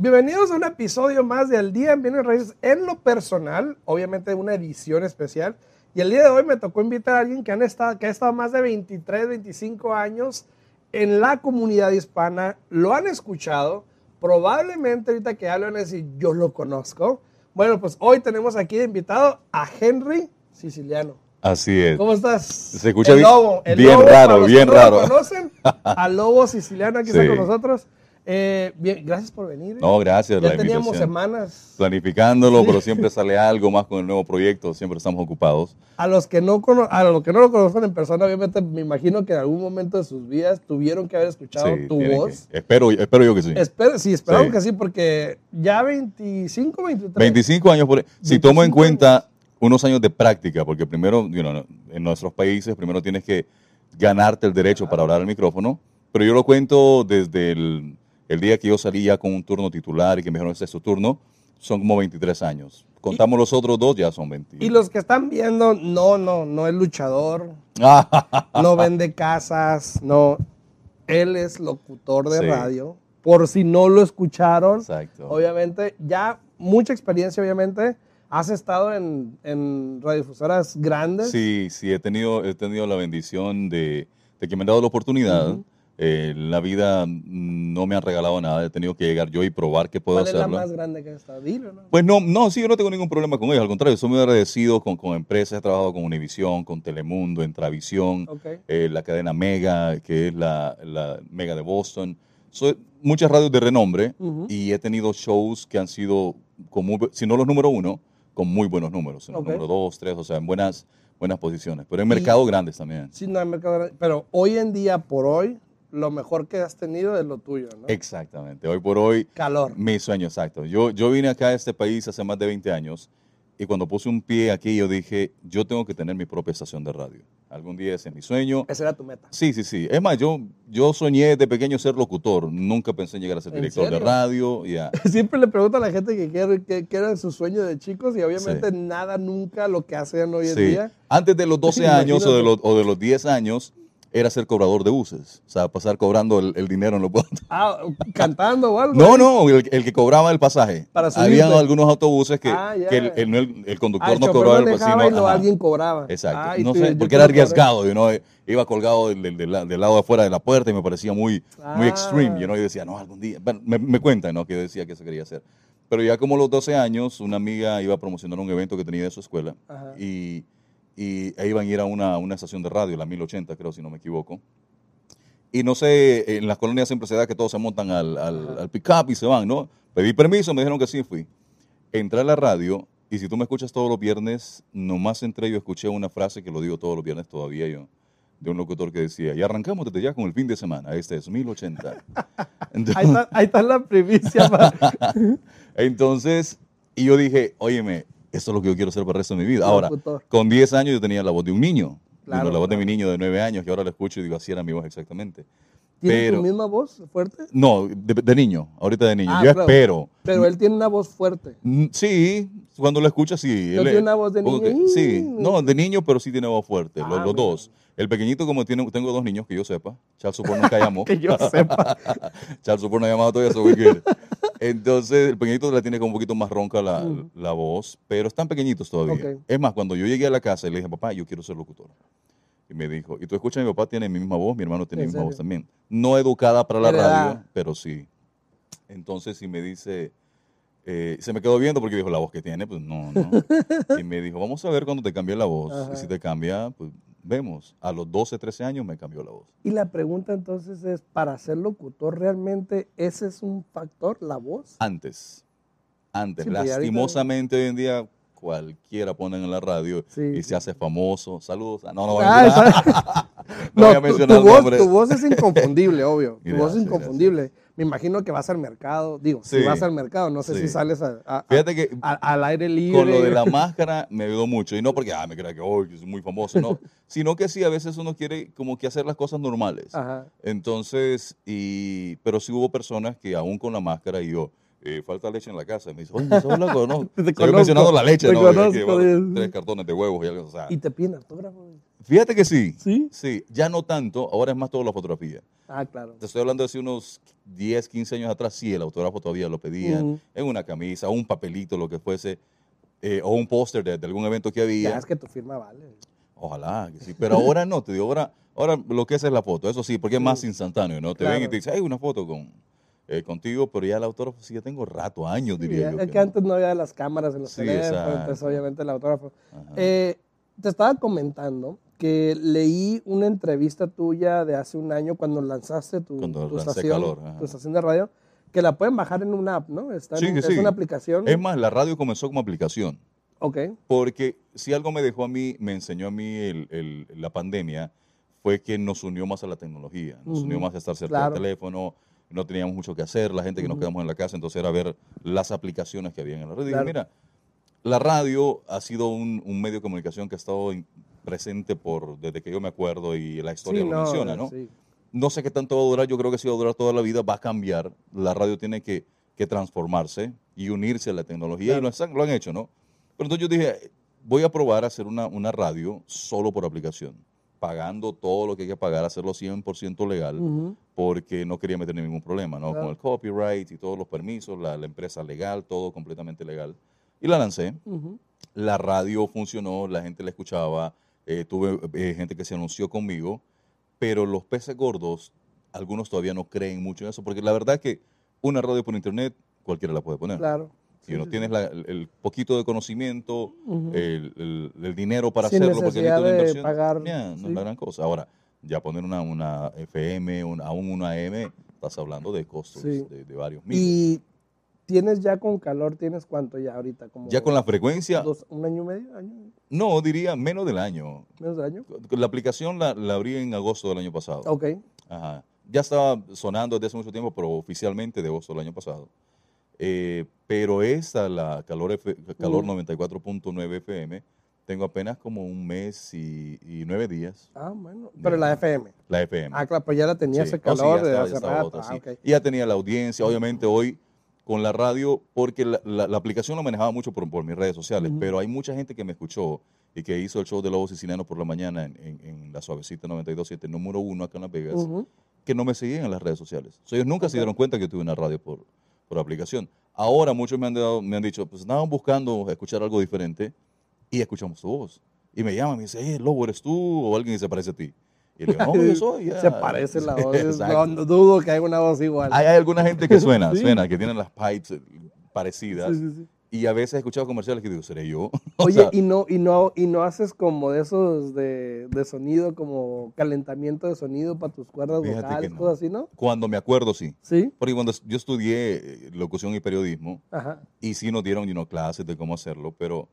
Bienvenidos a un episodio más de Al Día en Bienes Raíces en lo personal, obviamente una edición especial. Y el día de hoy me tocó invitar a alguien que, han estado, que ha estado más de 23, 25 años en la comunidad hispana, lo han escuchado, probablemente ahorita que hablan a decir, yo lo conozco. Bueno, pues hoy tenemos aquí de invitado a Henry Siciliano. Así es. ¿Cómo estás? Se escucha el bien, lobo, el bien lobo, raro, que bien no raro. conocen? Al lobo siciliano aquí está Sí. con nosotros. Eh, bien, gracias por venir. ¿eh? No, gracias. ya la teníamos invitación. semanas. Planificándolo, pero siempre sale algo más con el nuevo proyecto. Siempre estamos ocupados. A los que no cono- a los que no lo conocen en persona, obviamente me imagino que en algún momento de sus vidas tuvieron que haber escuchado Sí, tu voz. que- espero, espero yo que sí. Espero, sí, esperamos Sí. que sí, porque ya 25, 23. 25 años. Por, si tomo en 25 cuenta unos años de práctica, porque primero, you know, en nuestros países, primero tienes que ganarte el derecho para hablar al micrófono. Pero yo lo cuento desde el, el día que yo salí ya con un turno titular y que me dijeron, este es tu turno, son como 23 años. Contamos los otros dos, ya son 20. Y los que están viendo, no, no, no es luchador, no vende casas, no. Él es locutor de Sí. radio. Por si no lo escucharon, Exacto. obviamente, ya mucha experiencia, obviamente. Has estado en, en radiodifusoras grandes. Sí, sí, he tenido, he tenido la bendición de, de que me han dado la oportunidad. Eh, la vida mm, no me han regalado nada, he tenido que llegar yo y probar que puedo ¿Cuál es la hacerlo. más grande que has estado? Dilo, ¿no? Pues no, no, sí, yo no tengo ningún problema con ellos, al contrario, soy muy agradecido con, con empresas, he trabajado con Univisión, con Telemundo, Entravisión, Ok. eh, la cadena Mega, que es la, la Mega de Boston. Soy, muchas radios de renombre Ujú. y he tenido shows que han sido, bu- si no los número uno, con muy buenos números, en los Ok. número dos, tres, o sea, en buenas, buenas posiciones, pero en mercados grandes también. Sí, no hay mercado grande. Pero hoy en día, por hoy, lo mejor que has tenido es lo tuyo, ¿no? Exactamente, hoy por hoy, Calor. mi sueño, exacto. Yo, yo vine acá a este país hace más de 20 años y cuando puse un pie aquí, yo dije, yo tengo que tener mi propia estación de radio. Algún día ese es mi sueño. Esa era tu meta. Sí, sí, sí. Es más, yo, yo soñé de pequeño ser locutor. Nunca pensé en llegar a ser ¿En director de radio. ya. Siempre le pregunto a la gente que quiere, que, que era su sueño de chicos y obviamente Sí. nada nunca lo que hacen hoy en Sí. día. Antes de los 12 años o de, los, o de los 10 años, era ser cobrador de buses. O sea, pasar cobrando el, el dinero en los buses. Ah, cantando o algo. No, no, el, el que cobraba el pasaje. Para. Habían algunos autobuses que, Ah, que el, el- el- el Ah, conductor el no cobraba el ajá. alguien cobraba. Exacto. Ah, no tú- sé, porque era arriesgado, you know, Iba colgado del, del- del la- del lado de afuera de la puerta y me parecía muy, muy Ah. extreme, you know, y decía, no, algún día. Bueno, me, me cuentan, ¿no? Que yo decía que eso quería hacer. Pero ya como a los 12 años, una amiga iba a promocionar un evento que tenía de su escuela Ajá. y, y e iban a ir a una, una estación de radio, la 1080, creo, si no me equivoco. Y no sé, en las colonias siempre se da que todos se montan al, al, al pick-up y se van, ¿no? Pedí permiso, me dijeron que sí, fui. Entré a la radio y si tú me escuchas todos los viernes, nomás entré yo escuché una frase que lo digo todos los viernes todavía yo, de un locutor que decía, y arrancamos desde ya con el fin de semana, este es 1080. Entonces, Ahí está, ahí está la primicia. entonces, y yo dije, óyeme, esto es lo que yo quiero hacer para el resto de mi vida. Ahora, con 10 años yo tenía la voz de un niño. Claro, la voz de mi niño de 9 años, que ahora la escucho y digo, así era mi voz exactamente. ¿Tiene Pero- tu misma voz fuerte? No, de, de niño, ahorita de niño. Ah, yo claro. espero. Pero él tiene una voz fuerte. Mm, Sí, cuando lo escuchas, sí. ¿No Él- tiene una voz de niño? Sí, no, de niño, pero sí tiene voz fuerte, los, Ah, los mira. dos. El pequeñito, como tiene, tengo dos niños, que yo sepa. Charles Support nunca llamó. Que yo sepa. Charles Support no ha llamado todavía, so we good. Entonces, el pequeñito la tiene como un poquito más ronca la, Mm. la voz, pero están pequeñitos todavía. Es más, cuando yo llegué a la casa y le dije, papá, yo quiero ser locutor. Y me dijo, y tú escuchas, mi papá tiene mi misma voz, mi hermano tiene mi ¿En misma voz también. No educada para la radio, pero sí. Entonces, si me dice, eh, se me quedó viendo porque dijo, la voz que tiene, pues no, no. y me dijo, vamos a ver cuando te cambie la voz. Ajá. Y si te cambia, pues vemos. A los 12, 13 años me cambió la voz. Y la pregunta entonces es, para ser locutor, ¿realmente ese es un factor, la voz? Antes, antes, Sí, porque ahorita- lastimosamente hoy en día cualquiera ponen en la radio Sí, y se hace famoso. Saludos. Ah, No, no voy Ah, a mencionar, esa- no voy a tu- mencionar tu, voz, nombres. tu voz es inconfundible, obvio. Tu voz es Gracias, inconfundible. Me imagino que vas al mercado. Digo, si vas al mercado, no sé Sí. si sales a- a- a- Fíjate que a- al aire libre. con lo de la máscara me ayudó mucho. Y no porque, ah, me crea que hoy soy muy famoso, no. Sino que sí, a veces uno quiere como que hacer las cosas normales. Ajá. Entonces, y, pero sí hubo personas que aún con la máscara y yo, eh, falta leche en la casa. Y me dice, oye, ¿sos loco? No, Te conozco, mencionando la leche, te ¿no? Que, bueno, tres cartones de huevos y algo, o sea. Y te piden autógrafo. Fíjate que sí. ¿Sí? Sí, ya no tanto, ahora es más todo la fotografía. Ah, claro. Te estoy hablando de hace unos 10, 15 años atrás, sí, el autógrafo todavía lo pedían, en una camisa, un papelito, lo que fuese, eh, o un póster de, de algún evento que había. Ya es que tu firma vale. Ojalá que sí, pero ahora no, te digo, ahora, ahora lo que es es la foto, eso sí, porque es más instantáneo, ¿no? Te Claro. ven y te dicen, hay una foto con, eh, contigo, pero ya el autógrafo sí, ya tengo rato, años, diría yo. es que antes no había las cámaras en los Sí, teléfonos, entonces obviamente el autógrafo. Eh, te estaba comentando que leí una entrevista tuya de hace un año cuando lanzaste tu, Cuando tu estación, Calor, ajá. tu estación de radio, que la pueden bajar en una app, ¿no? Está en Sí, que es una aplicación. Es más, la radio comenzó como aplicación. Ok. Porque si algo me dejó a mí, me enseñó a mí el- el- la pandemia, fue que nos unió más a la tecnología, nos unió más a estar cerca Claro. del teléfono, no teníamos mucho que hacer, la gente que nos quedamos en la casa, entonces era ver las aplicaciones que había en la radio. Dije, mira, la radio ha sido un, un medio de comunicación que ha estado presente por desde que yo me acuerdo y la historia Sí, lo menciona, ¿no? sí. No sé qué tanto va a durar, yo creo que sí va a durar toda la vida, va a cambiar. La radio tiene que, que transformarse y unirse a la tecnología Claro. y lo, han hecho, ¿no? Pero entonces yo dije, voy a probar a hacer una, una radio solo por aplicación, pagando todo lo que hay que pagar, hacerlo 100% legal, porque no quería meter ningún problema, ¿no? Claro. Con el copyright y todos los permisos, la, la empresa legal, todo completamente legal. Y la lancé. La radio funcionó, la gente la escuchaba, eh, tuve eh, gente que se anunció conmigo, pero los peces gordos, algunos todavía no creen mucho en eso, porque la verdad que una radio por internet cualquiera la puede poner. Claro. Si Sí, no sí, tienes sí. la- el, poquito de conocimiento, el, el- el dinero para Sin hacerlo, porque una de inversión, pagar, ya, no sí. es la gran cosa. Ahora, ya poner una, una FM, un- aún una AM, estás hablando de costos Sí. de, de varios miles. Y tienes ya con calor, ¿tienes cuánto ya ahorita? Como ya con la frecuencia, dos- ¿Un año y medio? ¿Año? no, diría menos del año. ¿Menos de año? La aplicación la, la abrí en agosto del año pasado. Ok. Ajá. Ya estaba sonando desde hace mucho tiempo, pero oficialmente de agosto del año pasado. Eh, pero esta, la Calor, F- Calor Mm. 94.9 FM, tengo apenas como un mes y, y nueve días. Ah, bueno. Pero la FM. La FM. Ah, claro, pues ya la tenía Sí. ese Oh, sí, calor ya de estaba- hace ya estaba rato. otra, Ah, sí. Y ya tenía la audiencia, obviamente hoy con la radio, porque la, la- la aplicación la manejaba mucho por, por mis redes sociales, pero hay mucha gente que me escuchó y que hizo el show de Lobos Sicilianos por la mañana en, en- en la Suavecita 92.7, número uno acá en Las Vegas, que no me seguían en las redes sociales. Ellos nunca se dieron cuenta que yo tuve una radio por, por aplicación. Ahora muchos me han, dado- me han dicho, pues estaban buscando escuchar algo diferente y escuchamos tu voz. Y me llaman y me dicen, hey, Lobo, ¿eres tú? O alguien que se parece a ti. Y le digo, no, yo soy. ya". Se parece la voz. No, no dudo que haya una voz igual. Hay, hay alguna gente que suena, Sí. suena, que tienen las pipes eh, parecidas. Sí, sí, sí. Y a veces he escuchado comerciales que digo, ¿seré yo? O Oye, sea, y no, y no, y no haces como de esos de, de sonido, como calentamiento de sonido para tus cuerdas vocales, no. cosas así, ¿no? cuando me acuerdo, sí. Sí. Porque cuando yo estudié eh, locución y periodismo, Ajá. y sí nos dieron you know, clases de cómo hacerlo, pero,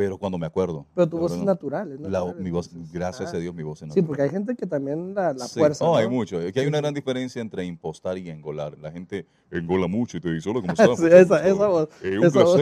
pero cuando me acuerdo. Pero tu la voz es natural, es la- natural, mi voz, gracias ah. a Dios, mi voz es Sí, natural. porque hay gente que también la, la Sí. fuerza. No, ¿no? hay mucho. Es que hay Sí, una sí. gran diferencia entre impostar y engolar. La gente engola mucho y te dice, hola, ¿cómo estás? Sí, esa- esa voz, Eh, un esa voz.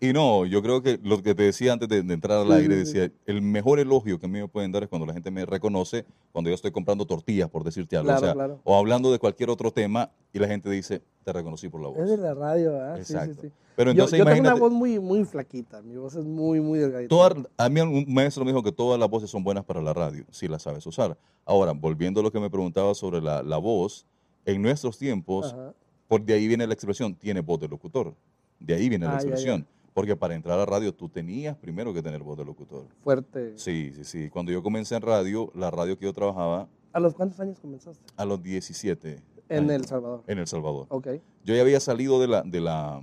Y no, yo creo que lo que te decía antes de, de entrar al aire, decía, el mejor elogio que a mí me pueden dar es cuando la gente me reconoce, cuando yo estoy comprando tortillas, por decirte algo. Claro, o, sea, claro. o hablando de cualquier otro tema y la gente dice, te reconocí por la voz. Es de la radio, ¿verdad? Sí, Exacto. sí, sí. Pero Yo- entonces yo, tengo una voz muy, muy flaquita, mi voz es muy, muy delgadita. toda- a mí un maestro me dijo que todas las voces son buenas para la radio, si las sabes usar. Ahora, volviendo a lo que me preguntaba sobre la, la voz, en nuestros tiempos, Ajá. por de ahí viene la expresión, tiene voz de locutor. De ahí viene la ya, ya. Porque para entrar a radio tú tenías primero que tener voz de locutor. Fuerte. Sí, sí, sí. Cuando yo comencé en radio, la radio que yo trabajaba ¿A los cuántos años comenzaste? a los 17. En años, El Salvador. En El Salvador. Ok. Yo ya había salido de la, de la,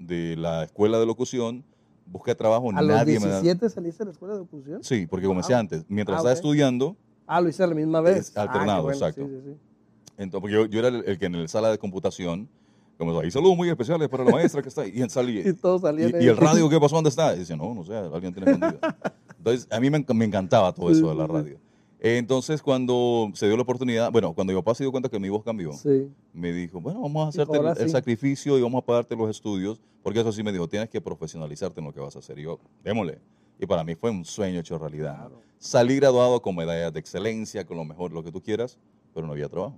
de la escuela de locución, busqué trabajo, ¿A los nadie me da... 17 saliste de la escuela de locución? Sí, porque comencé Wow. antes. Mientras Ah, estaba estudiando, Ah, lo hice a la misma vez. Alternado, ah, bueno. exacto. Sí, sí, sí. entonces, porque yo, yo era el, el que en la sala de computación, como y saludos muy especiales para la maestra que está ahí. Y salí, Y salían ¿Y, ahí. y el radio qué pasó? ¿Dónde está? Y dice, no, no sé, alguien tiene escondido. Entonces, a mí me, me encantaba todo eso de la radio. Entonces, cuando se dio la oportunidad, bueno, cuando mi papá se dio cuenta que mi voz cambió, Sí. me dijo, bueno, vamos a hacerte el, "Ahora el sí". sacrificio y vamos a pagarte los estudios, porque eso sí me dijo, tienes que profesionalizarte en lo que vas a hacer. Y yo, démosle. Y para mí fue un sueño hecho realidad. Claro. Salí graduado con medallas de excelencia, con lo mejor, lo que tú quieras, pero no había trabajo.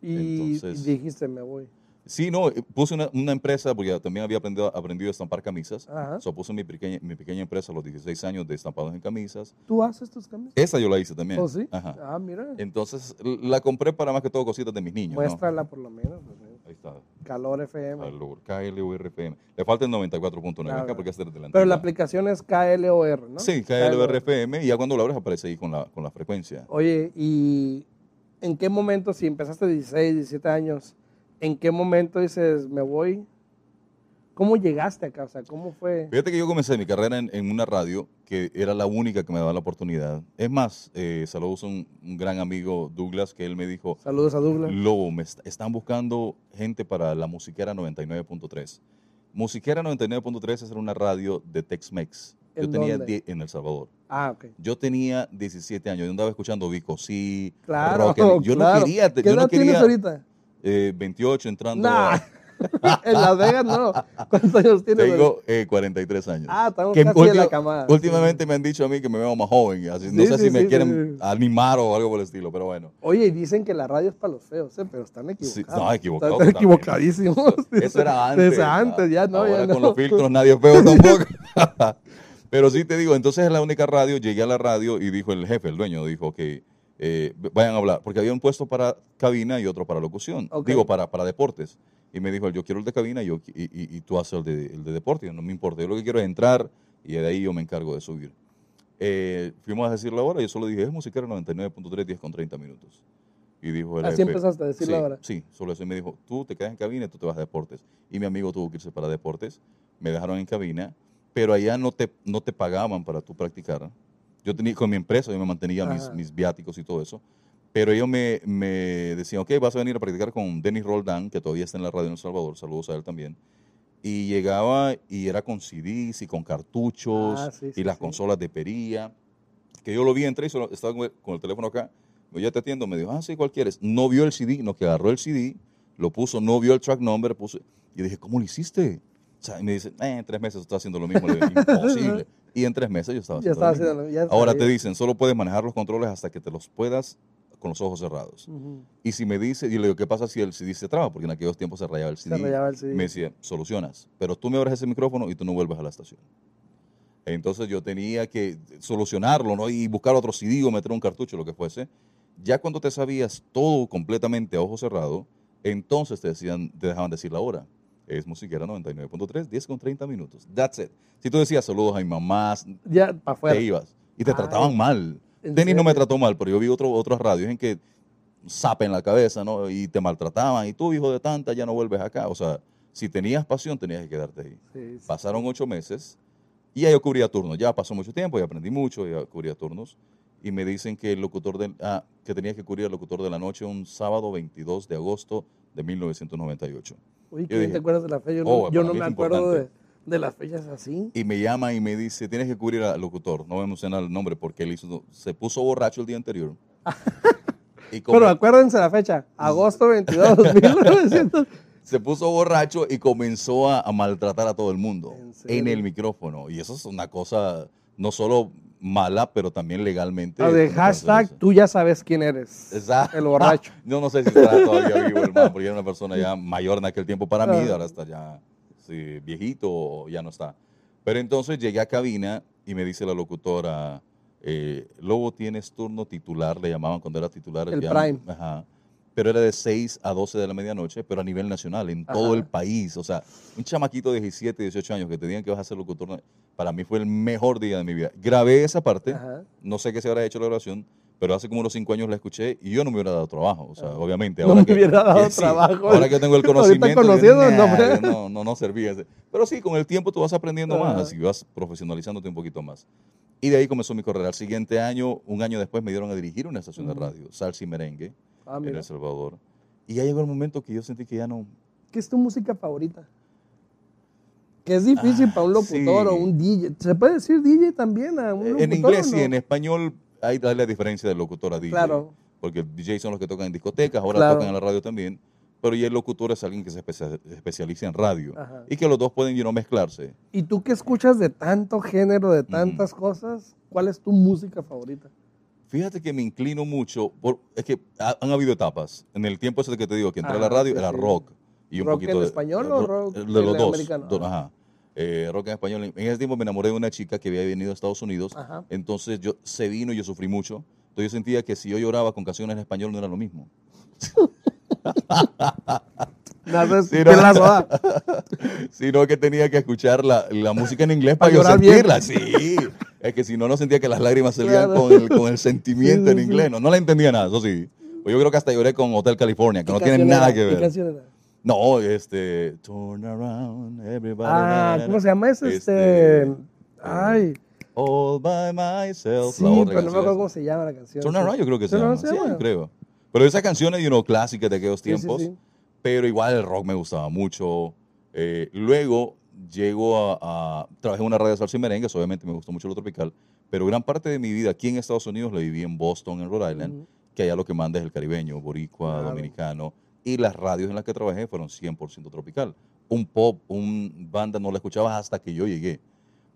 Y, Entonces- y dijiste, me voy. Sí, no, eh, puse una, una empresa, porque también había aprendido, aprendido a estampar camisas. Ajá. So, puse mi pequeña, mi pequeña empresa a los 16 años de estampados en camisas. ¿Tú haces tus camisas? Esa yo la hice también. ¿Oh, sí? Ajá. Ah, mira. Entonces, la compré para más que todo cositas de mis niños. ¿no? Muéstrala por lo menos. pues, eh. Ahí está. Calor FM. Calor, KLORFM. Le falta el 94.9 Claro. acá porque es la Pero la aplicación es KLOR, ¿no? Sí, KLORFM y ya cuando lo abres aparece ahí con la, con la frecuencia. Oye, ¿y en qué momento, si empezaste 16, 17 años, en qué momento dices, me voy? ¿Cómo llegaste acá? O sea, ¿cómo fue? Fíjate que yo comencé mi carrera en, en una radio que era la única que me daba la oportunidad. Es más, eh, saludos a un, un gran amigo Douglas que él me dijo, Saludos a Douglas. Lobo, me est- están buscando gente para la Musiquera 99.3. Musiquera 99.3 es una radio de Tex-Mex. Yo ¿En tenía dónde? die- en El Salvador. Ah, ok. Yo tenía 17 años, yo andaba escuchando Vico sí, Claro, rock Yo claro. no quería, ¿Qué yo edad no tienes ahorita? Eh, 28 entrando. Nah. a- en Las Vegas no. ¿Cuántos años tienes? tengo eh, 43 años. Ah, estamos Que casi de la camada. Últimamente me han dicho a mí que me veo más joven. Así, no Sí, sé sí, si me sí, quieren sí. animar o algo por el estilo, pero bueno. Oye, y dicen que la radio es para los feos, ¿eh? pero están equivocados. Sí, no, equivocado Están totalmente. equivocadísimos. Eso era antes. Desde antes, ya no, Ahora ya no. con los filtros nadie es feo tampoco. Pero sí te digo, entonces es la única radio, llegué a la radio y dijo el jefe, el dueño, dijo que eh, vayan a hablar, porque había un puesto para cabina y otro para locución, Ok. digo, para, para deportes. Y me dijo, yo quiero el de cabina y, yo, y, y- y tú haces el de, el de deporte, no me importa, yo lo que quiero es entrar y de ahí yo me encargo de subir. Eh, fuimos a decir la hora, yo solo dije, es musiquero 99.3, 10 con 30 minutos. Y dijo el Así jefe, empezaste a decir sí, la hora. Sí, solo eso. Y me dijo, tú te quedas en cabina y tú te vas a deportes. Y mi amigo tuvo que irse para deportes. Me dejaron en cabina, pero allá no te, no te pagaban para tú practicar. Yo tenía con mi empresa, yo me mantenía mis, mis viáticos y todo eso. Pero ellos me, me decían, ok, vas a venir a practicar con Denis Roldán, que todavía está en la radio en El Salvador. Saludos a él también. Y llegaba y era con CDs y con cartuchos Ah, sí, y sí, las sí. consolas de pería. Que yo lo vi, entré y estaba con el- teléfono acá. Ya te atiendo. Me dijo, ah, sí, ¿cuál quieres? No vio el CD, no, que agarró el CD, lo puso, no vio el track number, puso. Y dije, ¿cómo lo hiciste? O sea, y me dice, eh, en tres meses estás haciendo lo mismo. Le digo, Imposible. Y en tres meses yo estaba Ya haciendo estaba lo mismo. haciendo. ya Ahora te dicen, solo puedes manejar los controles hasta que te los puedas con los ojos cerrados. Ujú. Y si me dice, y le digo, ¿qué pasa si el CD se traba? Porque en aquellos tiempos se rayaba el CD. Se rayaba el CD. Me decía, solucionas, pero tú me abres ese micrófono y tú no vuelves a la estación. Entonces yo tenía que solucionarlo, ¿no? Y buscar otro CD o meter un cartucho, lo que fuese. Ya cuando te sabías todo completamente a ojo cerrado, entonces te, decían, te dejaban decir la hora. Es musiquera 99.3, 10 con 30 minutos. That's it. Si tú decías saludos a mi mamá, Ya, para afuera. te ibas. Y te Ay, trataban mal. ¿en Denis no me trató mal, pero yo vi otro, otras radios en que zapen la cabeza, ¿no? Y te maltrataban. Y tú, hijo de tanta, ya no vuelves acá. O sea, si tenías pasión, tenías que quedarte ahí. Sí, sí. Pasaron ocho meses y ya yo cubría turnos. Ya pasó mucho tiempo, ya aprendí mucho, ya cubría turnos. Y me dicen que el locutor de, ah, que tenía que cubrir el locutor de la noche un sábado 22 de agosto de 1998. Uy, ¿quién dije, te acuerdas de la fecha? Yo no, oh, yo no me acuerdo de, las fechas así. Y me llama y me dice, tienes que cubrir al locutor. No voy a mencionar el nombre porque él hizo, se puso borracho el día anterior. y como- Pero acuérdense la fecha, agosto 22, 1900. se puso borracho y comenzó a, a maltratar a todo el mundo ¿En el micrófono. Y eso es una cosa no solo mala, pero también legalmente. Ah, de hashtag, tú ya sabes quién eres. Exacto. El borracho. Yo no sé si estará todavía vivo el man, porque era una persona ya mayor en aquel tiempo para mí, Ah. ahora está ya sí, viejito o ya no está. Pero entonces llegué a cabina y me dice la locutora, eh, Lobo, tienes turno titular, le llamaban cuando era titular. El ya- prime. Ajá. Pero era de 6 a 12 de la medianoche, pero a nivel nacional, en todo Ajá. el país. O sea, un chamaquito de 17, 18 años que te digan que vas a ser locutor, para mí fue el mejor día de mi vida. Grabé esa parte, Ajá. no sé qué se habrá hecho la grabación, pero hace como unos 5 años la escuché y yo no me hubiera dado trabajo. O sea, obviamente. No ahora me que- hubiera dado que sí, trabajo. ahora que tengo el conocimiento. conociendo, no, "Nah, hombre". no, no, no servía. ese". Pero sí, con el tiempo tú vas aprendiendo Ajá. más, así vas profesionalizándote un poquito más. Y de ahí comenzó mi carrera. Al siguiente año, un año después, me dieron a dirigir una estación de radio, Salsa y Merengue, Ah, en. El Salvador. Y ya llegó el momento que yo sentí que ya no, ¿Qué es tu música favorita? Que es difícil Ah, para un locutor sí. o un DJ. ¿Se puede decir DJ también a un locutor? En inglés no? en español hay la diferencia del locutor a DJ. Claro. Porque DJ son los que tocan en discotecas, ahora Claro. tocan en la radio también. Pero ya el locutor es alguien que se especia- especializa en radio. Ajá. Y que los dos pueden you know, mezclarse. ¿Y tú que escuchas de tanto género, de tantas cosas? ¿Cuál es tu música favorita? Fíjate que me inclino mucho, por, es que ha- han habido etapas. En el tiempo ese que te digo, que entré a la Ajá, radio, sí, era rock. y un ¿Rock poquito en de español o rock de los en dos, americano? do- ajá. Eh, rock en español. En ese tiempo me enamoré de una chica que había venido a Estados Unidos, Ajá. entonces yo se vino y yo sufrí mucho. Entonces yo sentía que si yo lloraba con canciones en español no era lo mismo. Nada, Sí, ¿qué no. la sino que tenía que escuchar la, la música en inglés Para para, yo llorar bien. sentirla. Sí, es que si no, no sentía que las lágrimas salían Claro. con, el, con el sentimiento Sí, en sí, inglés. No, no la entendía nada, eso sí. Pues yo creo que hasta lloré con Hotel California, que ¿Qué no tiene nada que ¿Qué ver. No, este. Turn around, everybody. Ah, ¿cómo se llama ese? Este, Este. Ay. All by myself. Sí, la otra pero no me acuerdo cómo se llama la canción. Turn sí. around, yo creo que se llama. se Sí, llama. yo creo. Pero esas canciones, you know, clásicas de aquellos Sí, sí, tiempos. sí. Pero igual el rock me gustaba mucho. Eh, luego llego a, a- Trabajé en una radio de salsa y merengues, obviamente me gustó mucho lo tropical. Pero gran parte de mi vida aquí en Estados Unidos la viví en Boston, en Rhode Island, Ujú. que allá lo que manda es el caribeño, boricua, Claro. dominicano. Y las radios en las que trabajé fueron 100% tropical. Un pop, un banda no la escuchabas hasta que yo llegué.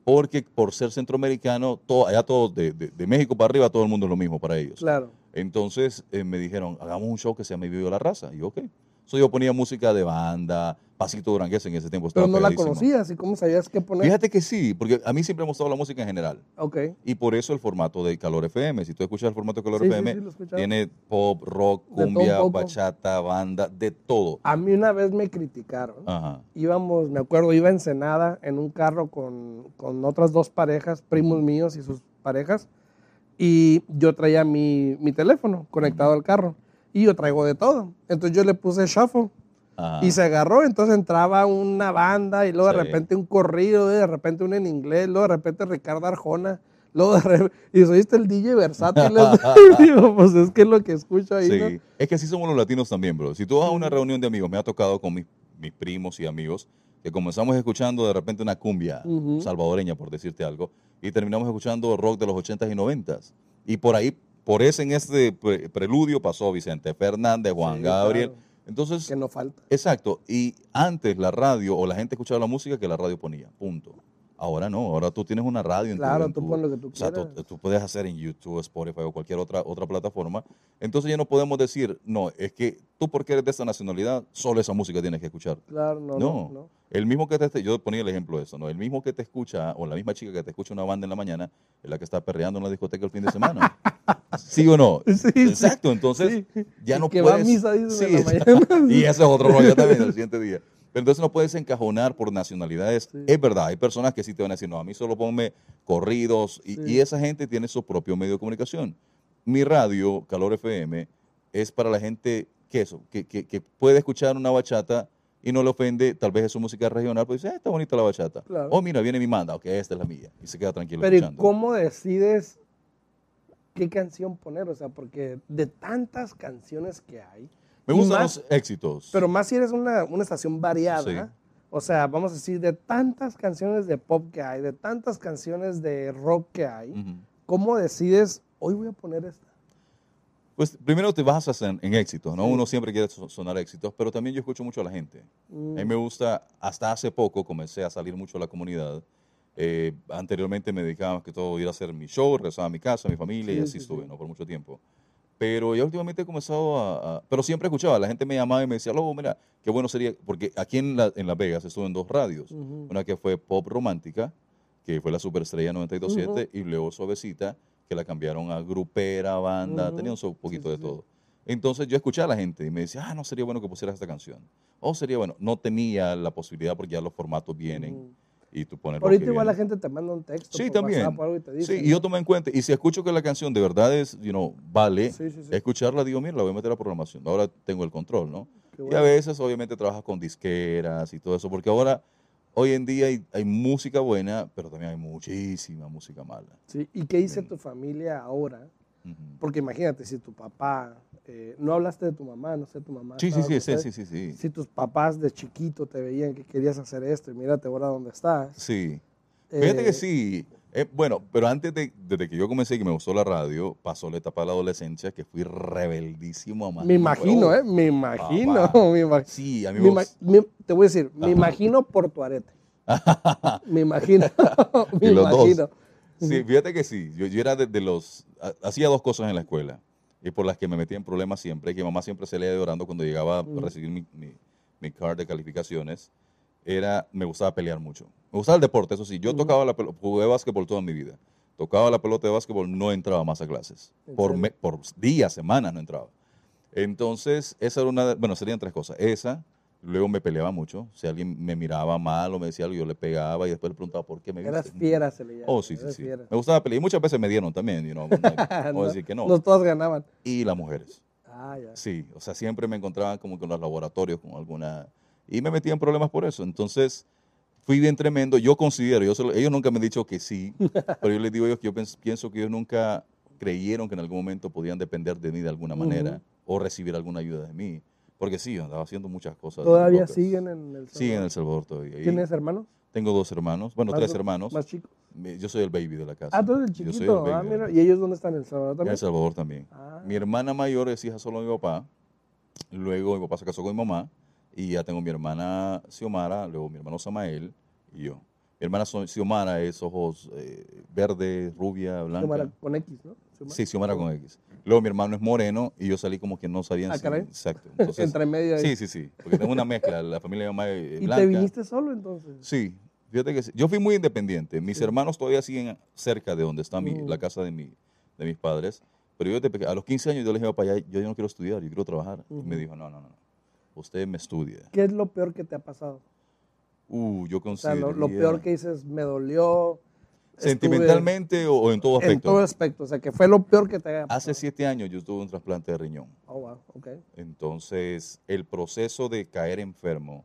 Porque por ser centroamericano, todo, allá todos, de, de- de México para arriba, todo el mundo es lo mismo para ellos. Claro. Entonces eh, me dijeron, hagamos un show que se llama Vivo la Raza. Y yo, ok. So, yo ponía música de banda, Pasito Durangués en ese tiempo. Pero estaba no la pegadísimo. conocías y cómo sabías qué poner. Fíjate que sí, porque a mí siempre me ha gustado la música en general. Ok. Y por eso el formato de Calor FM. Si tú escuchas el formato de Calor Sí, sí, FM, sí, escuchado. tiene pop, rock, cumbia, bachata, banda, de todo. A mí una vez me criticaron. Ajá. Íbamos, me acuerdo, iba a Ensenada en un carro con, con otras dos parejas, primos míos y sus parejas. Y yo traía mi, mi teléfono conectado al carro. Y yo traigo de todo. Entonces yo le puse shuffle. Ajá. Y se agarró, entonces entraba una banda y luego de Sí. repente un corrido, de repente uno en inglés, luego de repente Ricardo Arjona, luego de repente, y soiste el DJ versátil. Digo, pues es que es lo que escucho ahí, Sí, ¿no? es que así somos los latinos también, bro. Si tú vas a una reunión de amigos, me ha tocado con mis, mis primos y amigos, que comenzamos escuchando de repente una cumbia Ujú. salvadoreña, por decirte algo, y terminamos escuchando rock de los 80s y 90s. Y por ahí, por ese en este pre- preludio pasó Vicente Fernández, Juan Sí, Gabriel. claro. Entonces, Que no falta. exacto. Y antes la radio o la gente escuchaba la música que la radio ponía. Punto. Ahora no, ahora tú tienes una radio en tu- en tú tu- pones lo que tú o sea, tú, quieras. tú puedes hacer en YouTube, Spotify o cualquier otra, otra plataforma. Entonces ya no podemos decir, no, es que tú porque eres de esta nacionalidad, solo esa música tienes que escuchar. Claro, no, no, No. no. El mismo que te, yo ponía el ejemplo de eso, ¿no? El mismo que te escucha, o la misma chica que te escucha una banda en la mañana, es la que está perreando en la discoteca el fin de semana. ¿Sí o no? Sí. Exacto, entonces Sí. ya Y no que va a puedes... misa, Sí, en la exacto. mañana. y ese es otro rollo también el siguiente día. Pero entonces no puedes encajonar por nacionalidades. Sí. Es verdad, hay personas que sí te van a decir, no, a mí solo ponme corridos. Y, Sí. y esa gente tiene su propio medio de comunicación. Mi radio, Calor FM, es para la gente que eso, que, que- que puede escuchar una bachata y no le ofende, tal vez es su música regional, pues dice, "Ah, está bonita la bachata. Claro. Oh, mira, viene mi manda, ok, esta es la mía. Y se queda tranquilo Pero ¿y cómo decides qué canción poner? O sea, porque de tantas canciones que hay, Me gustan más- los éxitos. pero más si eres una, una estación variada. Sí. O sea, vamos a decir, de tantas canciones de pop que hay, de tantas canciones de rock que hay. ¿cómo decides, hoy voy a poner esta? Pues primero te basas en, en éxitos, ¿no? Sí. Uno siempre quiere so- sonar éxitos, pero también yo escucho mucho a la gente. Mm, A mí me gusta, hasta hace poco comencé a salir mucho a la comunidad. Eh, anteriormente me dedicaba más que todo ir a hacer mi show, regresaba a mi casa, a mi familia y Sí, así sí, estuve. ¿no? Por mucho tiempo. Pero ya últimamente he comenzado a, a- Pero siempre escuchaba, la gente me llamaba y me decía, Lobo, mira, qué bueno sería... Porque aquí en, la- en Las Vegas estuve en dos radios. Una que fue Pop Romántica, que fue la Superestrella 927, y luego Suavecita, que la cambiaron a grupera, banda, Ujú. tenía un poquito Sí, de sí, todo. Entonces yo escuchaba a la gente y me decía, ah, no sería bueno que pusieras esta canción. O sería bueno, no tenía la posibilidad porque ya los formatos vienen. Y tú pones Ahorita igual la gente te manda un texto. Sí, por también. WhatsApp algo y te dice, Sí, y yo ¿no? tomo en cuenta, y si escucho que la canción de verdad es, you know, vale, Sí, sí, sí. escucharla, digo, mira, la voy a meter a la programación. Ahora tengo el control, ¿no? Y a veces, obviamente, trabajas con disqueras y todo eso, porque ahora, hoy en día hay, hay música buena, pero también hay muchísima música mala. Sí, ¿Y qué dice tu familia ahora? Porque imagínate, si tu papá, eh, no hablaste de tu mamá, no sé, tu mamá. Sí, sí, sí, sí, sí, sí, sí. Si tus papás de chiquito te veían que querías hacer esto y mírate ahora dónde estás. Sí. Fíjate Eh, que sí. Eh, bueno, pero antes de, desde que yo comencé y que me gustó la radio, pasó la etapa de la adolescencia que fui rebeldísimo a más Me no imagino. ¿eh? Me imagino. Papá. Me ima- Sí, a mí me te voy a decir, me imagino por tu arete. me imagino. me Y los dos. imagino. Sí, fíjate que sí. Yo, yo era de, de los... ha- Hacía dos cosas en la escuela y por las que me metía en problemas siempre, que mi mamá siempre se leía llorando cuando llegaba a recibir mi, mi- mi card de calificaciones, era, me gustaba pelear mucho. Me gustaba el deporte, eso sí. Yo tocaba la pelota, jugué básquetbol toda mi vida. Tocaba la pelota de básquetbol, no entraba más a clases. ¿En Por, me- por días, semanas no entraba. Entonces, esa era una, de- bueno, serían tres cosas. Esa, luego me peleaba mucho. Si alguien me miraba mal o me decía algo, yo le pegaba y después le preguntaba por qué me Eras viste?". fiera, se le llama. Oh, sí, sí, eras sí. fiera. Me gustaba pelear. Y muchas veces me dieron también, you know, no, no decir que no. No todas ganaban. Y las mujeres. Ah, ya. Sí, o sea, siempre me encontraban como con los laboratorios, con alguna... Y me metía en problemas por eso. Entonces, fui bien tremendo. Yo considero, yo solo- ellos nunca me han dicho que sí, pero yo les digo a ellos que yo pienso que ellos nunca creyeron que en algún momento podían depender de mí de alguna manera o recibir alguna ayuda de mí. Porque sí, andaba haciendo muchas cosas. ¿Todavía siguen en El Siguen en Salvador? El Salvador todavía. ¿Tienes hermanos? Tengo dos hermanos, bueno, tres hermanos. Más chicos. Yo soy el baby de la casa. Ah, tú eres el Yo soy el chiquito. baby Ah, mira. ¿Y ellos dónde están? ¿En El Salvador En también? El Salvador también. Ah. Mi hermana mayor es hija solo de mi papá. Luego mi papá se casó con mi mamá. Y ya tengo mi hermana Xiomara, luego mi hermano Samael y yo. Mi hermana Xiomara es ojos eh, verde, rubia, blanca. Xiomara con X, ¿no? Xiomara. Sí, Xiomara con X. Luego mi hermano es moreno y yo salí como que no sabían Ah, si- caray. Exacto. Entonces, Entre medio ahí. sí, sí, sí. Porque tengo una mezcla. La familia de mi mamá es ¿Y blanca. te viniste solo entonces? Sí, fíjate que sí. yo fui muy independiente. Mis hermanos todavía siguen cerca de donde está mi, Mm. la casa de, mi, de mis padres. Pero yo peque- a los 15 años yo le dije papá, yo ya no quiero estudiar, yo quiero trabajar. Y me dijo, no, no, no, no. Usted me estudia. ¿Qué es lo peor que te ha pasado? Uh, yo sea, considero. lo, lo peor que dices, me dolió. ¿Sentimentalmente o, o en todo En aspecto? todo aspecto. O sea, que fue lo peor que te haya pasado. Hace siete años yo tuve un trasplante de riñón. Oh, wow. Ok. Entonces, el proceso de caer enfermo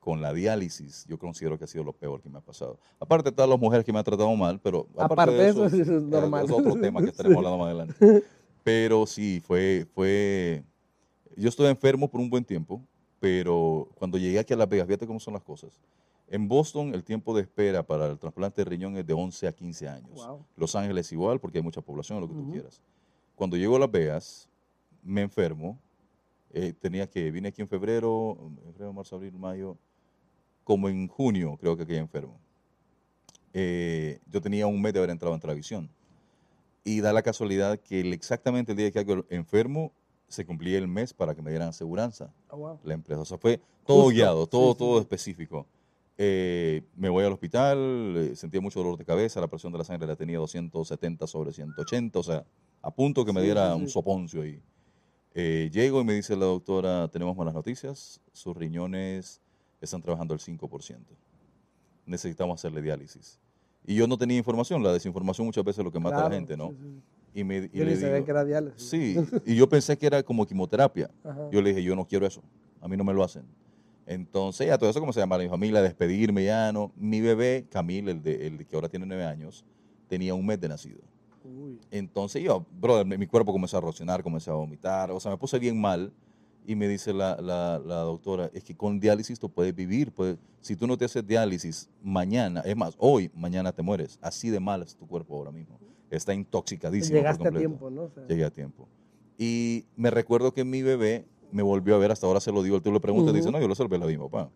con la diálisis, yo considero que ha sido lo peor que me ha pasado. Aparte de todas las mujeres que me han tratado mal, pero Aparte de eso, sí, es normal. Es otro tema que estaremos hablando más adelante. Pero sí, fue, fue, yo estuve enfermo por un buen tiempo, pero cuando llegué aquí a Las Vegas, fíjate cómo son las cosas. En Boston el tiempo de espera para el trasplante de riñón es de 11 a 15 años. Wow. Los Ángeles igual, porque hay mucha población, lo que tú Ujú. quieras. Cuando llego a Las Vegas, me enfermo, eh, tenía que, vine aquí en febrero, en febrero, marzo, abril, mayo, como en junio creo que quedé enfermo. Eh, yo tenía un mes de haber entrado en televisión. Y da la casualidad que el- exactamente el día que hago enfermo, se cumplía el mes para que me dieran aseguranza Oh, wow. la empresa. O sea, fue todo Justo. guiado, todo, Sí, todo sí. específico. Eh, me voy al hospital, eh, sentía mucho dolor de cabeza, la presión de la sangre la tenía 270 sobre 180, o sea, a punto que me Sí, diera un soponcio ahí. Eh, llego y me dice la doctora, tenemos malas noticias, sus riñones están trabajando al 5%. Necesitamos hacerle diálisis. Y yo no tenía información, la desinformación muchas veces es lo que mata a Claro, la gente, ¿no? sí, sí. Y, me, y Yo le sabía digo, que era diálisis. sí, y yo pensé que era como quimioterapia. Ajá. Yo le dije, yo no quiero eso, a mí no me lo hacen. Entonces, ya todo eso como se llama mi familia, despedirme ya, ¿no? Mi bebé, Camille, el, de, el que ahora tiene nueve años, tenía un mes de nacido. Uy. Entonces yo, brother, mi, cuerpo comenzó a rocionar, comencé a vomitar, o sea, me puse bien mal. Y me dice la, la- la doctora, es que con diálisis tú puedes vivir, puedes- si tú no te haces diálisis mañana, es más, hoy, mañana te mueres. Así de mal es tu cuerpo ahora mismo. Está intoxicadísimo. por Llegaste a tiempo, ¿no? O sea, Llegué a tiempo. Y me recuerdo que mi bebé me volvió a ver, hasta ahora se lo digo, tú le preguntas y dice, no, yo lo salvé la vi, papá.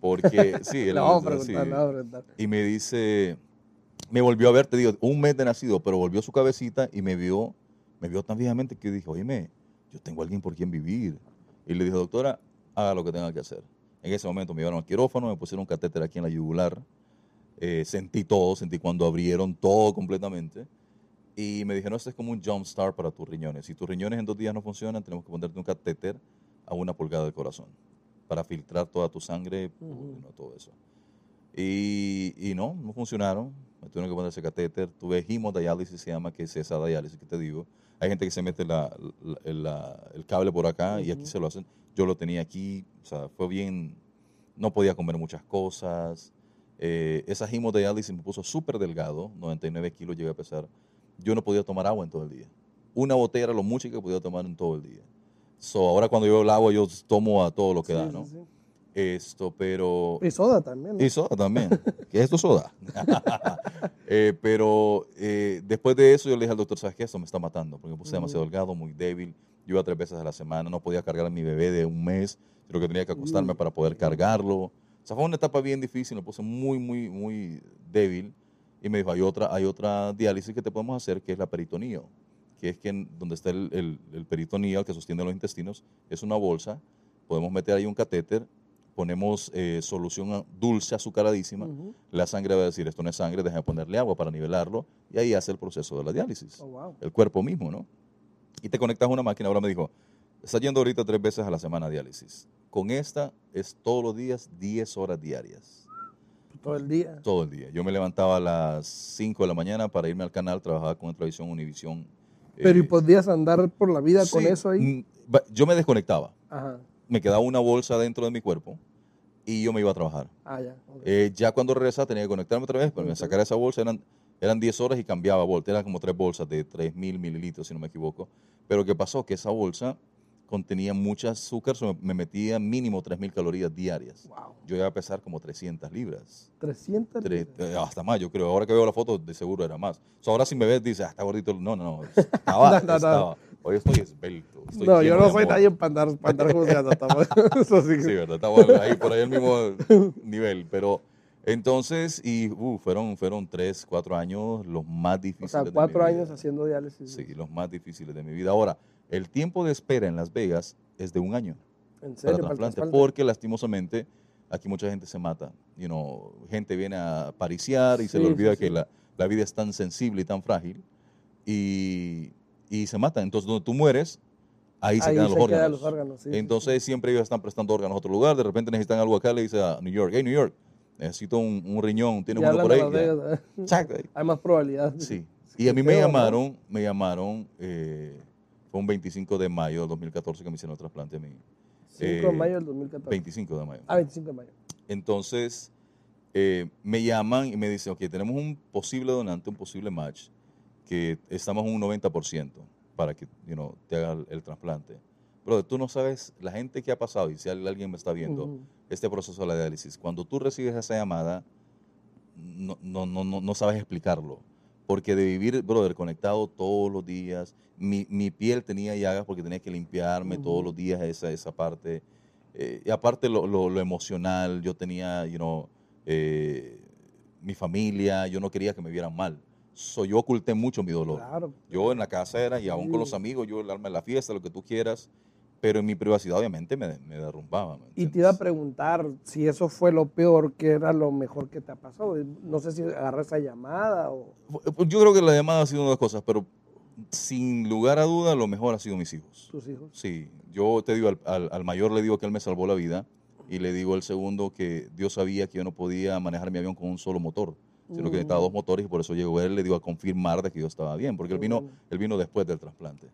Porque, sí, él vamos a sí. preguntar. Y me dice, me volvió a ver, te digo, un mes de nacido, pero volvió su cabecita y me vio, me vio tan fijamente que dije, oíme, yo tengo alguien por quien vivir. Y le dije, doctora, haga lo que tenga que hacer. En ese momento me llevaron al quirófano, me pusieron un catéter aquí en la yugular. Eh, sentí todo, sentí cuando abrieron todo completamente. Y me dijeron, esto es como un jump start para tus riñones. Si tus riñones en dos días no funcionan, tenemos que ponerte un catéter a una pulgada del corazón para filtrar toda tu sangre, Ujú. no, todo eso. Y, y no, no funcionaron. Me tuvieron que poner ese catéter. Tuve hemodiálisis, se llama, que es esa diálisis que te digo. Hay gente que se mete la- la- el, la- el cable por acá y aquí se lo hacen. Yo lo tenía aquí, o sea, fue bien, no podía comer muchas cosas. Eh, esa hemodiálisis me puso súper delgado, 99 kilos llegué a pesar. Yo no podía tomar agua en todo el día. Una botella era lo mucho que podía tomar en todo el día. So, ahora cuando yo veo el agua, yo tomo a todo lo que Sí, da, ¿no? sí. Esto, pero... Y soda también. ¿no? Y soda también. ¿Qué es esto soda? Eh, pero eh, después de eso yo le dije al doctor, ¿sabes qué? Esto me está matando, porque me puse demasiado delgado, muy débil. Yo iba tres veces a la semana, no podía cargar a mi bebé de un mes, creo que tenía que acostarme para poder cargarlo. O sea, fue una etapa bien difícil, me puse muy, muy, muy débil. Y me dijo, hay otra, hay otra diálisis que te podemos hacer, que es la peritoneo, que es que en- donde está el, el, el peritoneo, que sostiene los intestinos, es una bolsa, podemos meter ahí un catéter ponemos eh, solución dulce, azucaradísima, la sangre va a decir, esto no es sangre, deja de ponerle agua para nivelarlo, y ahí hace el proceso de la diálisis. Oh, wow. El cuerpo mismo, ¿no? Y te conectas a una máquina, ahora me dijo, está yendo ahorita tres veces a la semana a diálisis. Con esta es todos los días 10 horas diarias. Todo el día. Todo el día. Yo me levantaba a las 5 de la mañana para irme al canal, trabajaba con Televisión Univisión. Pero ¿y eh, podías andar por la vida con eso ahí? mm, Yo me desconectaba. Ajá. Me quedaba una bolsa dentro de mi cuerpo y yo me iba a trabajar. Ah, ya. Eh, ya cuando regresaba tenía que conectarme otra vez, pero me sacar esa bolsa eran, eran 10 horas y cambiaba bolsa. Eran como tres bolsas de 3.000 mililitros, si no me equivoco. Pero ¿qué pasó? Que esa bolsa contenía mucha azúcar, so me me metía mínimo 3.000 calorías diarias. Wow. Yo iba a pesar como 300 libras. 300. Tre- libras. eh, hasta más, yo creo. Ahora que veo la foto, de seguro era más. So, ahora si me ves, dices, ah, está gordito. No, no, no. Estaba, No, no, no. estaba. Hoy estoy esbelto. estoy No, yo no soy nadie para andar, para andar juzgando. estamos- Eso sí. Sí, ¿verdad? Estamos ahí por ahí al mismo nivel. Pero entonces, y uh, fueron, fueron tres, cuatro años los más O difíciles. sea, de mi cuatro vida. años haciendo diálisis. Sí, los más difíciles de mi vida. Ahora, el tiempo de espera en Las Vegas es de un año En serio, para porque lastimosamente aquí mucha gente se mata. You know, gente viene a pariciar y se le olvida sí, que sí. la, la vida es tan sensible y tan frágil y, y se matan. Entonces, donde tú mueres, ahí, se Ahí quedan se los quedan órganos. los órganos, Entonces, siempre ellos están prestando órganos a otro lugar. De repente necesitan algo acá, le dice a New York, hey, New York, necesito un, un riñón, sí. ¿tienes Ya uno por ahí? Vegas, ¿eh? Hay más probabilidad. Sí. Y a mí me llamaron, me llamaron, eh, fue un 25 de mayo del 2014 que me hicieron el trasplante a mí. 5 Eh, de mayo del 2014. 25 de mayo. Ah, 25 de mayo. Entonces, eh, me llaman y me dicen, ok, tenemos un posible donante, un posible match, que estamos en un 90% para que you know, te haga el, el trasplante. Pero tú no sabes, la gente que ha pasado, y si alguien me está viendo, este proceso de la diálisis, cuando tú recibes esa llamada, no, no, no, no, no sabes explicarlo. Porque de vivir, brother, conectado todos los días, mi, mi piel tenía llagas porque tenía que limpiarme todos los días esa, esa parte. Eh, y aparte lo, lo- lo emocional, yo tenía, you know, eh, mi familia, yo no quería que me vieran mal. So, yo oculté mucho mi dolor. Claro. Yo en la casa era, y aún con los amigos, yo el alma en la fiesta, lo que tú quieras, pero en mi privacidad obviamente me, me derrumbaba. ¿me Y te iba a preguntar si eso fue lo peor, que era lo mejor que te ha pasado. No sé si agarré esa llamada o... Yo creo que la llamada ha sido una de las cosas, pero sin lugar a duda lo mejor ha sido mis hijos. tus hijos. Sí, yo te digo, al, al- al mayor le digo que él me salvó la vida y le digo al segundo que Dios sabía que yo no podía manejar mi avión con un solo motor, sino que necesitaba Mm. dos motores y por eso llegó él, le digo a confirmar de que yo estaba bien, porque él vino, él vino después del trasplante.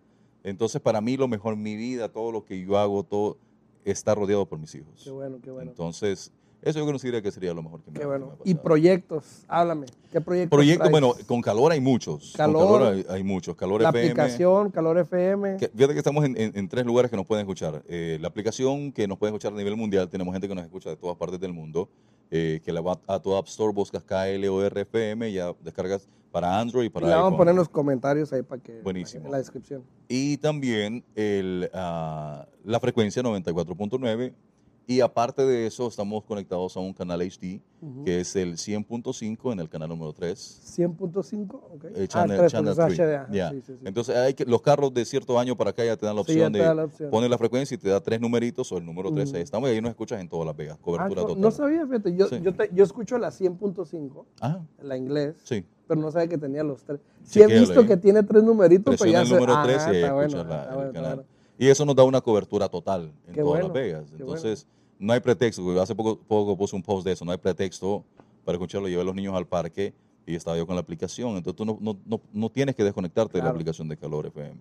Entonces, para mí lo mejor, mi vida, todo lo que yo hago, todo está rodeado por mis hijos. Qué bueno, qué bueno. Entonces, eso yo considero que sería lo mejor que me, Qué que bueno. me ha Y proyectos, háblame. ¿Qué proyectos Proyectos, bueno, con calor hay muchos. Calor. Con calor hay, hay muchos. Calor La FM. aplicación, Calor FM. que- fíjate que estamos en, en- en tres lugares que nos pueden escuchar. Eh, la aplicación que nos pueden escuchar a nivel mundial, tenemos gente que nos escucha de todas partes del mundo, eh, que la va a tu App Store, buscas KLORFM, ya descargas para Android y Y para le vamos a poner los comentarios ahí para que... Buenísimo. En la descripción. Y también el, ah, la frecuencia 94.9. Y aparte de eso, estamos conectados a un canal HD, Ujú. que es el 100.5 en el canal número 3. 100.5, ok. Eh, ah, channel, tres, channel porque es 3. HD, ajá, Ya. sí, sí, sí. Entonces, hay que, los carros de cierto año para acá ya te dan la Sí, opción de la opción. poner la frecuencia y te da tres numeritos o el número 3. Ujú. Ahí estamos y ahí nos escuchas en todas las Vegas. Ah, Cobertura co- total. no sabía, fíjate. Yo, Sí. yo, te- yo escucho la 100.5, Ah, la inglés, sí. pero no sabía que tenía los tres. Si he Chequéalo visto que tiene tres numeritos, pues Presiona ya el sé- número ajá, 3 y está bueno, el bueno, bueno. Y eso nos da una cobertura total en Qué todas bueno, las Vegas. Entonces, no hay pretexto. Hace poco, poco puse un post de eso. No hay pretexto para escucharlo. Llevé a los niños al parque y estaba yo con la aplicación. Entonces, tú no, no, no, no tienes que desconectarte de la Claro. aplicación de Calor FM.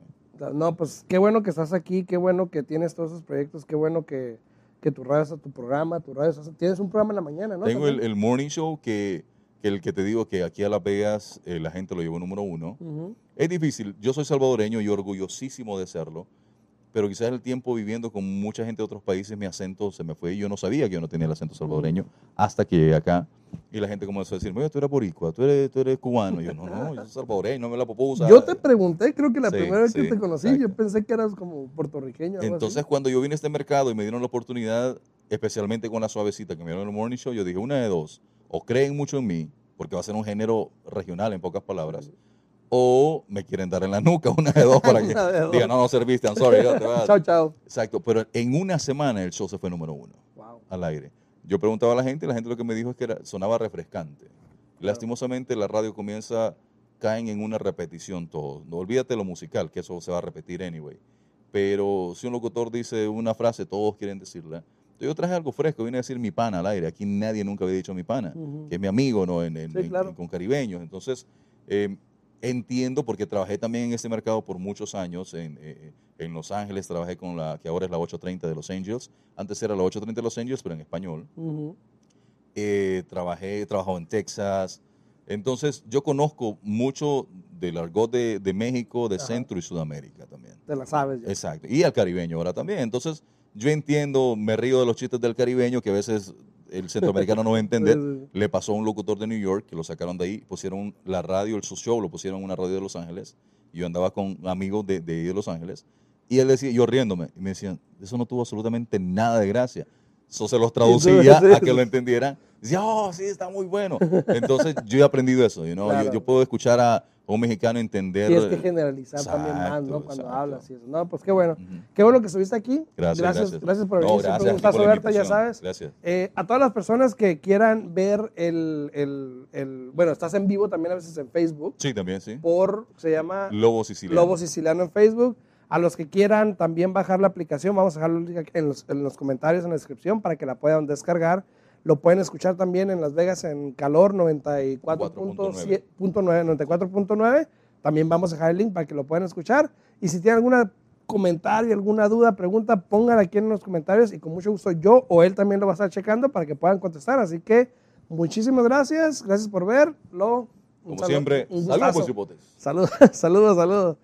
No, pues qué bueno que estás aquí, qué bueno que tienes todos esos proyectos, qué bueno que, que tu radio es tu programa, tu radio es- tienes un programa en la mañana, ¿no? Tengo el, el morning show que, el que te digo que aquí a Las Vegas eh, la gente lo llevó número uno. Ujú. Es difícil. Yo soy salvadoreño y orgullosísimo de serlo. Pero quizás el tiempo viviendo con mucha gente de otros países, mi acento se me fue y yo no sabía que yo no tenía el acento salvadoreño hasta que llegué acá. Y la gente comenzó a decirme, oye, tú eres boricua, tú eres, tú eres cubano. Y yo, no, no, yo soy salvadoreño, no me la puedo usar. Yo te pregunté, creo que la Sí, primera vez que sí, te conocí, exacto. yo pensé que eras como puertorriqueño. algo así. Entonces, cuando yo vine a este mercado y me dieron la oportunidad, especialmente con la suavecita que me dieron en el morning show, yo dije, una de dos, o creen mucho en mí, porque va a ser un género regional en pocas palabras, o me quieren dar en la nuca, una de dos, para que dos. digan, no, no serviste, I'm sorry, te. Chao, chao. Exacto, pero en una semana el show se fue número uno. Wow. al aire. Yo preguntaba a la gente y la gente lo que me dijo es que era- sonaba refrescante. Lastimosamente la radio comienza, caen en una repetición todos. No olvídate lo musical, que eso se va a repetir anyway. Pero si un locutor dice una frase, todos quieren decirla. Entonces yo traje algo fresco, vine a decir mi pana al aire. Aquí nadie nunca había dicho mi pana, que es mi amigo, ¿no? En, en- Sí, claro. en- con caribeños. Entonces, eh, entiendo porque trabajé también en este mercado por muchos años. En, eh, en Los Ángeles trabajé con la que ahora es la 830 de Los Angels. Antes era la 830 de Los Angels, pero en español. Eh, trabajé, trabajado en Texas. Entonces, yo conozco mucho del argot de, de México, de Ajá. Centro y Sudamérica también. Te la sabes ya. Exacto. Y al caribeño ahora también. Entonces, yo entiendo, me río de los chistes del caribeño que a veces el centroamericano no va a entender. Le pasó a un locutor de New York que lo sacaron de ahí, pusieron la radio, el su show, lo pusieron en una radio de Los Ángeles. Yo andaba con amigos de, de ahí de Los Ángeles. Y él decía, yo riéndome, y me decían, eso no tuvo absolutamente nada de gracia. Eso se los traducía a que lo entendieran. Decía, oh, sí, está muy bueno. Entonces, yo he aprendido eso. you know, Claro. yo, yo puedo escuchar a un mexicano entender. Tienes que generalizar también más, Exacto, ¿no? Cuando exacto. hablas y eso. No, pues qué bueno. Ujú. Qué bueno que estuviste aquí. Gracias, gracias. Gracias, por No, venir. gracias Siempre un por gustazo verte, ya sabes. Gracias. Eh, a todas las personas que quieran ver el, el, el- Bueno, estás en vivo también a veces en Facebook. Sí, también, sí. Por. Se llama. Lobo siciliano. Lobo Siciliano en Facebook. A los que quieran también bajar la aplicación, vamos a dejarlo en los, en los comentarios, en la descripción, para que la puedan descargar. Lo pueden escuchar también en Las Vegas en Calor 94.9. 94.9. También vamos a dejar el link para que lo puedan escuchar. Y si tienen algún comentario, alguna duda, pregunta, pongan aquí en los comentarios y con mucho gusto yo o él también lo va a estar checando para que puedan contestar. Así que muchísimas gracias. Gracias por verlo. Como saludo- siempre. Saludos, saludos, saludos.